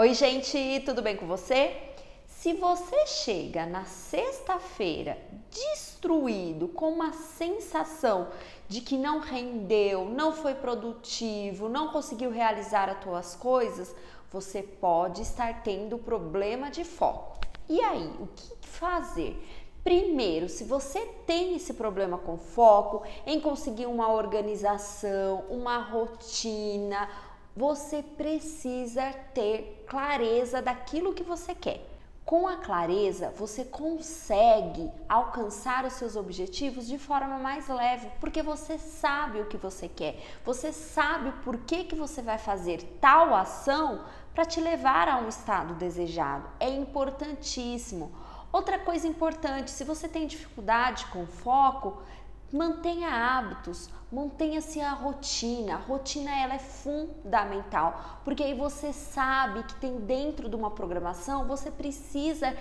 Oi, gente, tudo bem com você? Se você chega na sexta-feira destruído, com uma sensação de que não rendeu, não foi produtivo, não conseguiu realizar as tuas coisas, você pode estar tendo problema de foco. E aí, o que fazer? Primeiro, se você tem esse problema com foco, em conseguir uma organização, uma rotina, você precisa ter clareza daquilo que você quer. Com a clareza, você consegue alcançar os seus objetivos de forma mais leve, porque você sabe o que você quer. Você sabe por que, que você vai fazer tal ação para te levar a um estado desejado. É importantíssimo. Outra coisa importante, se você tem dificuldade com foco, Mantenha hábitos, mantenha-se a rotina. A rotina ela é fundamental, porque aí você sabe que tem dentro de uma programação, você precisa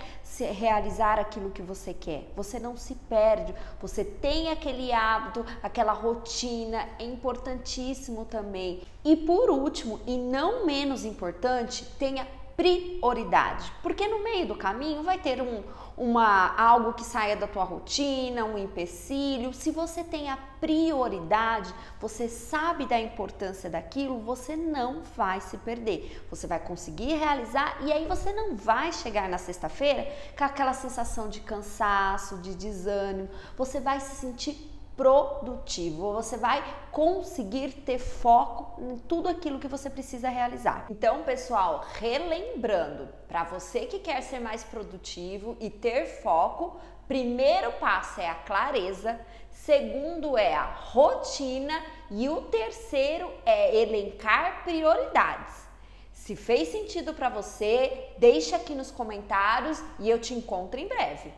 realizar aquilo que você quer. Você não se perde, você tem aquele hábito, aquela rotina, é importantíssimo também. E por último, e não menos importante, tenha prioridade, porque no meio do caminho vai ter um, uma algo que saia da tua rotina, um empecilho. Se você tem a prioridade, você sabe da importância daquilo, você não vai se perder. Você vai conseguir realizar e aí você não vai chegar na sexta-feira com aquela sensação de cansaço, de desânimo. Você vai se sentir produtivo. Você vai conseguir ter foco em tudo aquilo que você precisa realizar. Então, pessoal, relembrando, para você que quer ser mais produtivo e ter foco, primeiro passo é a clareza, segundo é a rotina e o terceiro é elencar prioridades. Se fez sentido para você, deixa aqui nos comentários e eu te encontro em breve.